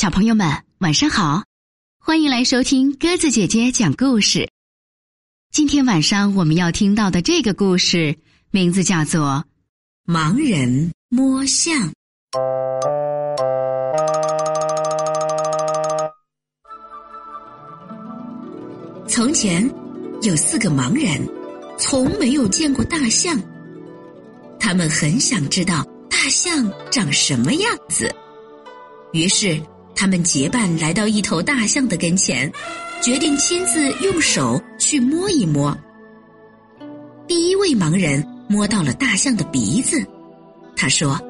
小朋友们，晚上好！欢迎来收听鸽子姐姐讲故事。今天晚上我们要听到的这个故事，名字叫做《盲人摸象》。从前有四个盲人，从没有见过大象，他们很想知道大象长什么样子，于是。他们结伴来到一头大象的跟前，决定亲自用手去摸一摸。第一位盲人摸到了大象的鼻子，他说：“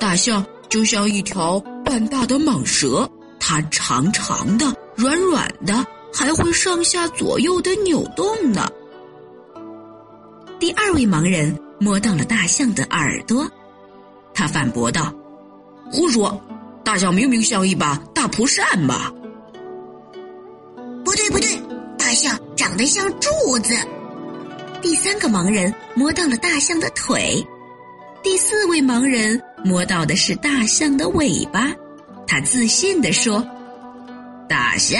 大象就像一条半大的蟒蛇，它长长的、软软的，还会上下左右的扭动呢。”第二位盲人摸到了大象的耳朵，他反驳道：“胡说！”大象明明像一把大蒲扇嘛！不对不对，大象长得像柱子。第三个盲人摸到了大象的腿，第四位盲人摸到的是大象的尾巴。他自信地说：“大象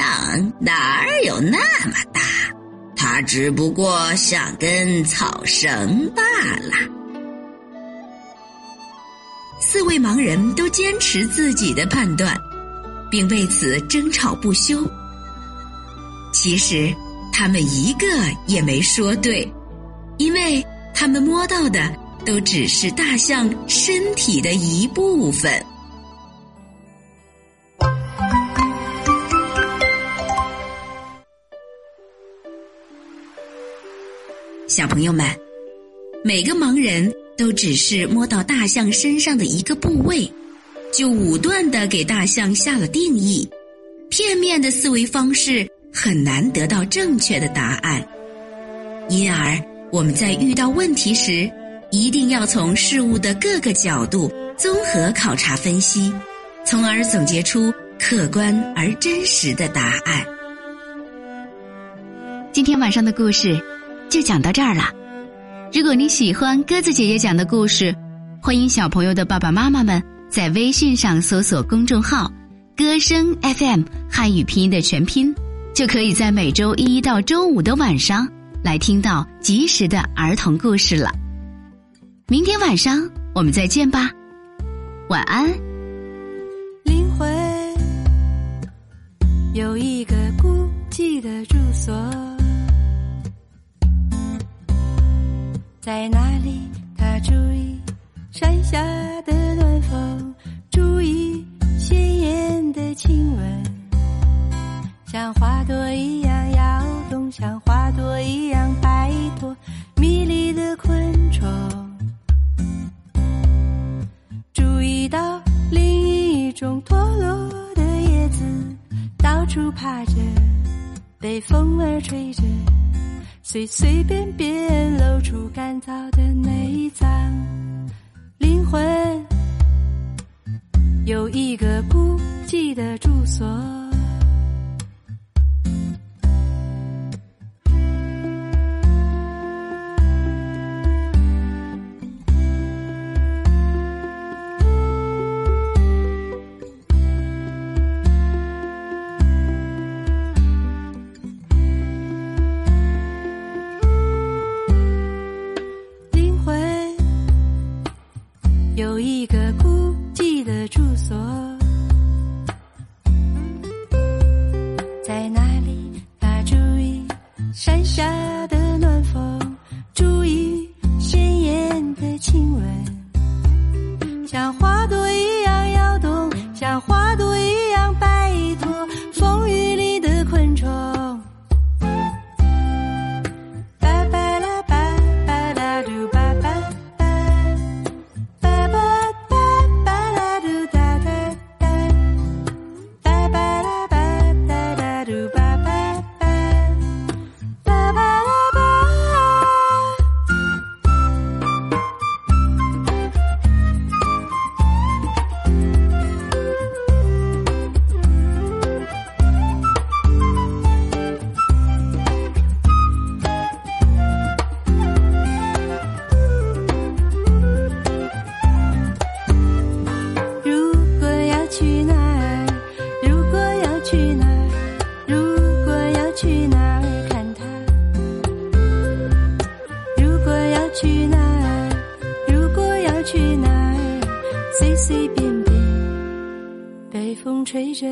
哪儿有那么大？它只不过像根草绳罢了。”四位盲人都坚持自己的判断，并为此争吵不休。其实，他们一个也没说对，因为他们摸到的都只是大象身体的一部分。小朋友们，每个盲人。都只是摸到大象身上的一个部位，就武断的给大象下了定义，片面的思维方式很难得到正确的答案。因而，我们在遇到问题时，一定要从事物的各个角度综合考察分析，从而总结出客观而真实的答案。今天晚上的故事就讲到这儿了。如果你喜欢鸽子姐姐讲的故事，欢迎小朋友的爸爸妈妈们在微信上搜索公众号“歌声 FM” 汉语拼音的全拼，就可以在每周一到周五的晚上来听到及时的儿童故事了。明天晚上我们再见吧，晚安。灵魂有一个孤寂的住所。在哪里？他注意山下的暖风，注意鲜艳的亲吻，像花朵一样摇动，像花朵一样摆脱迷离的昆虫。注意到另一种脱落的叶子，到处爬着，被风儿吹着。随随便便露出干燥的内脏，灵魂有一个孤寂的住所。像花朵一样微风吹着